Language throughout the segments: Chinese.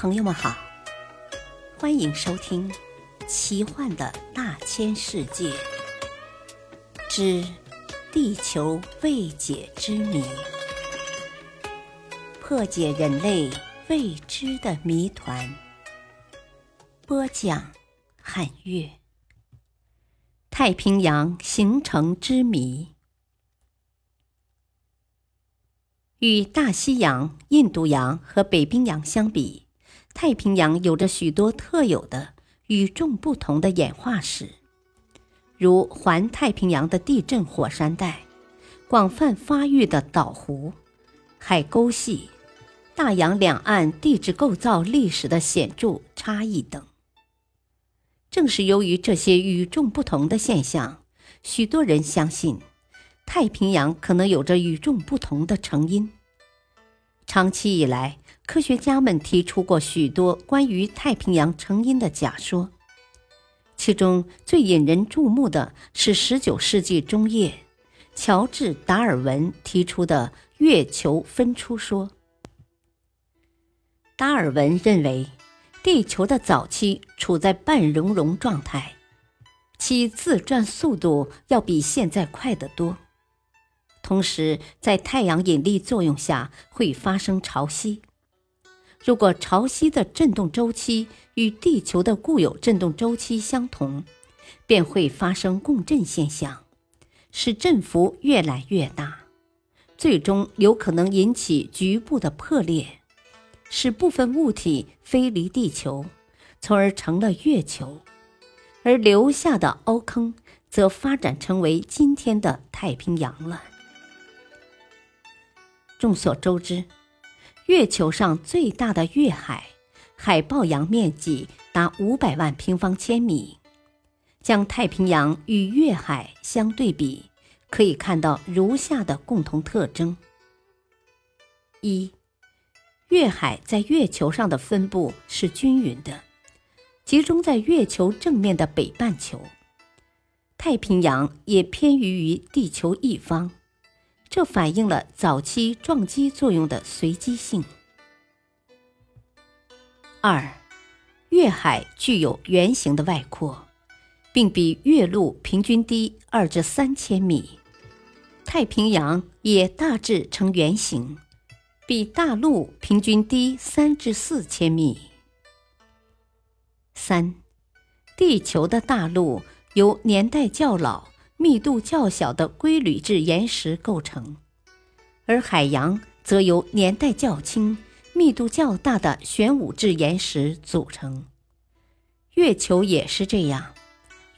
朋友们好，欢迎收听《奇幻的大千世界之地球未解之谜》，破解人类未知的谜团。播讲：汉月。太平洋形成之谜。与大西洋、印度洋和北冰洋相比，太平洋有着许多特有的、与众不同的演化史，如环太平洋的地震火山带、广泛发育的岛湖、海沟系、大洋两岸地质构造历史的显著差异等。正是由于这些与众不同的现象，许多人相信。太平洋可能有着与众不同的成因。长期以来，科学家们提出过许多关于太平洋成因的假说，其中最引人注目的是19世纪中叶，乔治·达尔文提出的月球分出说。达尔文认为，地球的早期处在半熔融状态，其自转速度要比现在快得多。同时，在太阳引力作用下会发生潮汐。如果潮汐的振动周期与地球的固有振动周期相同，便会发生共振现象，使振幅越来越大，最终有可能引起局部的破裂，使部分物体飞离地球，从而成了月球，而留下的凹坑则发展成为今天的太平洋了。众所周知，月球上最大的月海，海豹洋面积达五百万平方千米。将太平洋与月海相对比，可以看到如下的共同特征：一、月海在月球上的分布是均匀的，集中在月球正面的北半球；太平洋也偏于于地球一方。这反映了早期撞击作用的随机性。二，月海具有圆形的外扩，并比月陆平均低二至三千米；太平洋也大致呈圆形，比大陆平均低三至四千米。三，地球的大陆由年代较老。密度较小的硅铝质岩石构成，而海洋则由年代较轻、密度较大的玄武质岩石组成。月球也是这样，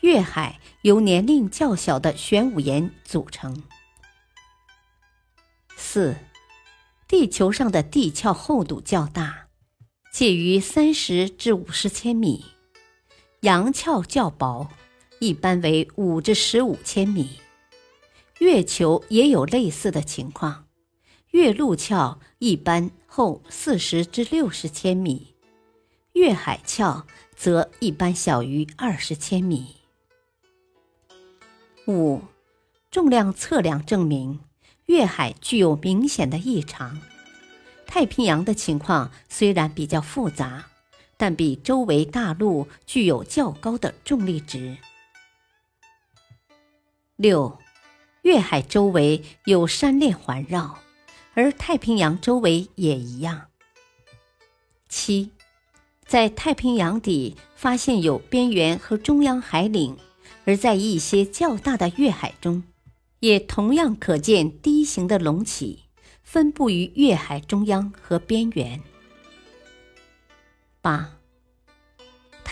月海由年龄较小的玄武岩组成。四，地球上的地壳厚度较大，介于三十至五十千米，洋壳较薄。一般为五至十五千米，月球也有类似的情况。月陆壳一般厚四十至六十千米，月海壳则一般小于二十千米。五，重量测量证明月海具有明显的异常。太平洋的情况虽然比较复杂，但比周围大陆具有较高的重力值。六，月海周围有山链环绕，而太平洋周围也一样。七，在太平洋底发现有边缘和中央海岭，而在一些较大的月海中，也同样可见低形的隆起，分布于月海中央和边缘。八。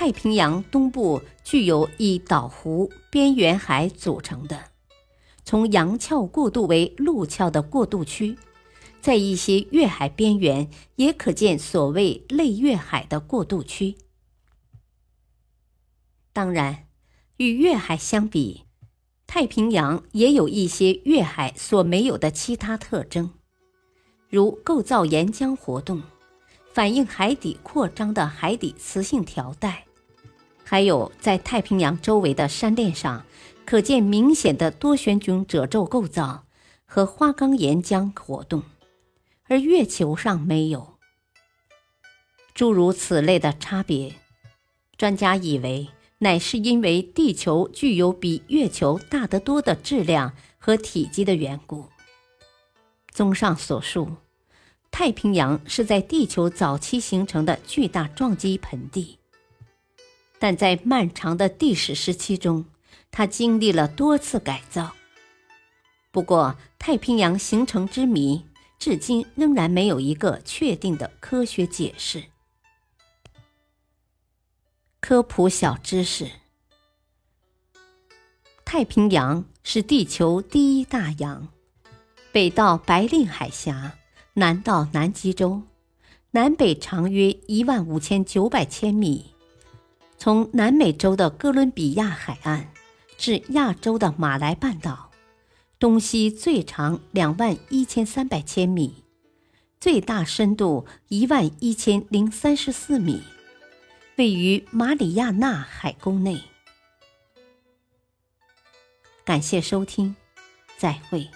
太平洋东部具有以岛湖、边缘海组成的，从洋壳过渡为陆壳的过渡区，在一些月海边缘也可见所谓类月海的过渡区。当然，与月海相比，太平洋也有一些月海所没有的其他特征，如构造岩浆活动、反映海底扩张的海底磁性条带。还有，在太平洋周围的山链上，可见明显的多旋菌褶皱构造和花岗岩浆活动，而月球上没有。诸如此类的差别，专家以为乃是因为地球具有比月球大得多的质量和体积的缘故。综上所述，太平洋是在地球早期形成的巨大撞击盆地，但在漫长的地史时期中，它经历了多次改造。不过，太平洋形成之谜至今仍然没有一个确定的科学解释。科普小知识：太平洋是地球第一大洋，北到白令海峡，南到南极洲，南北长约一万五千九百千米。从南美洲的哥伦比亚海岸至亚洲的马来半岛，东西最长两万一千三百千米，最大深度一万一千零三十四米。位于马里亚纳海沟内。感谢收听，再会。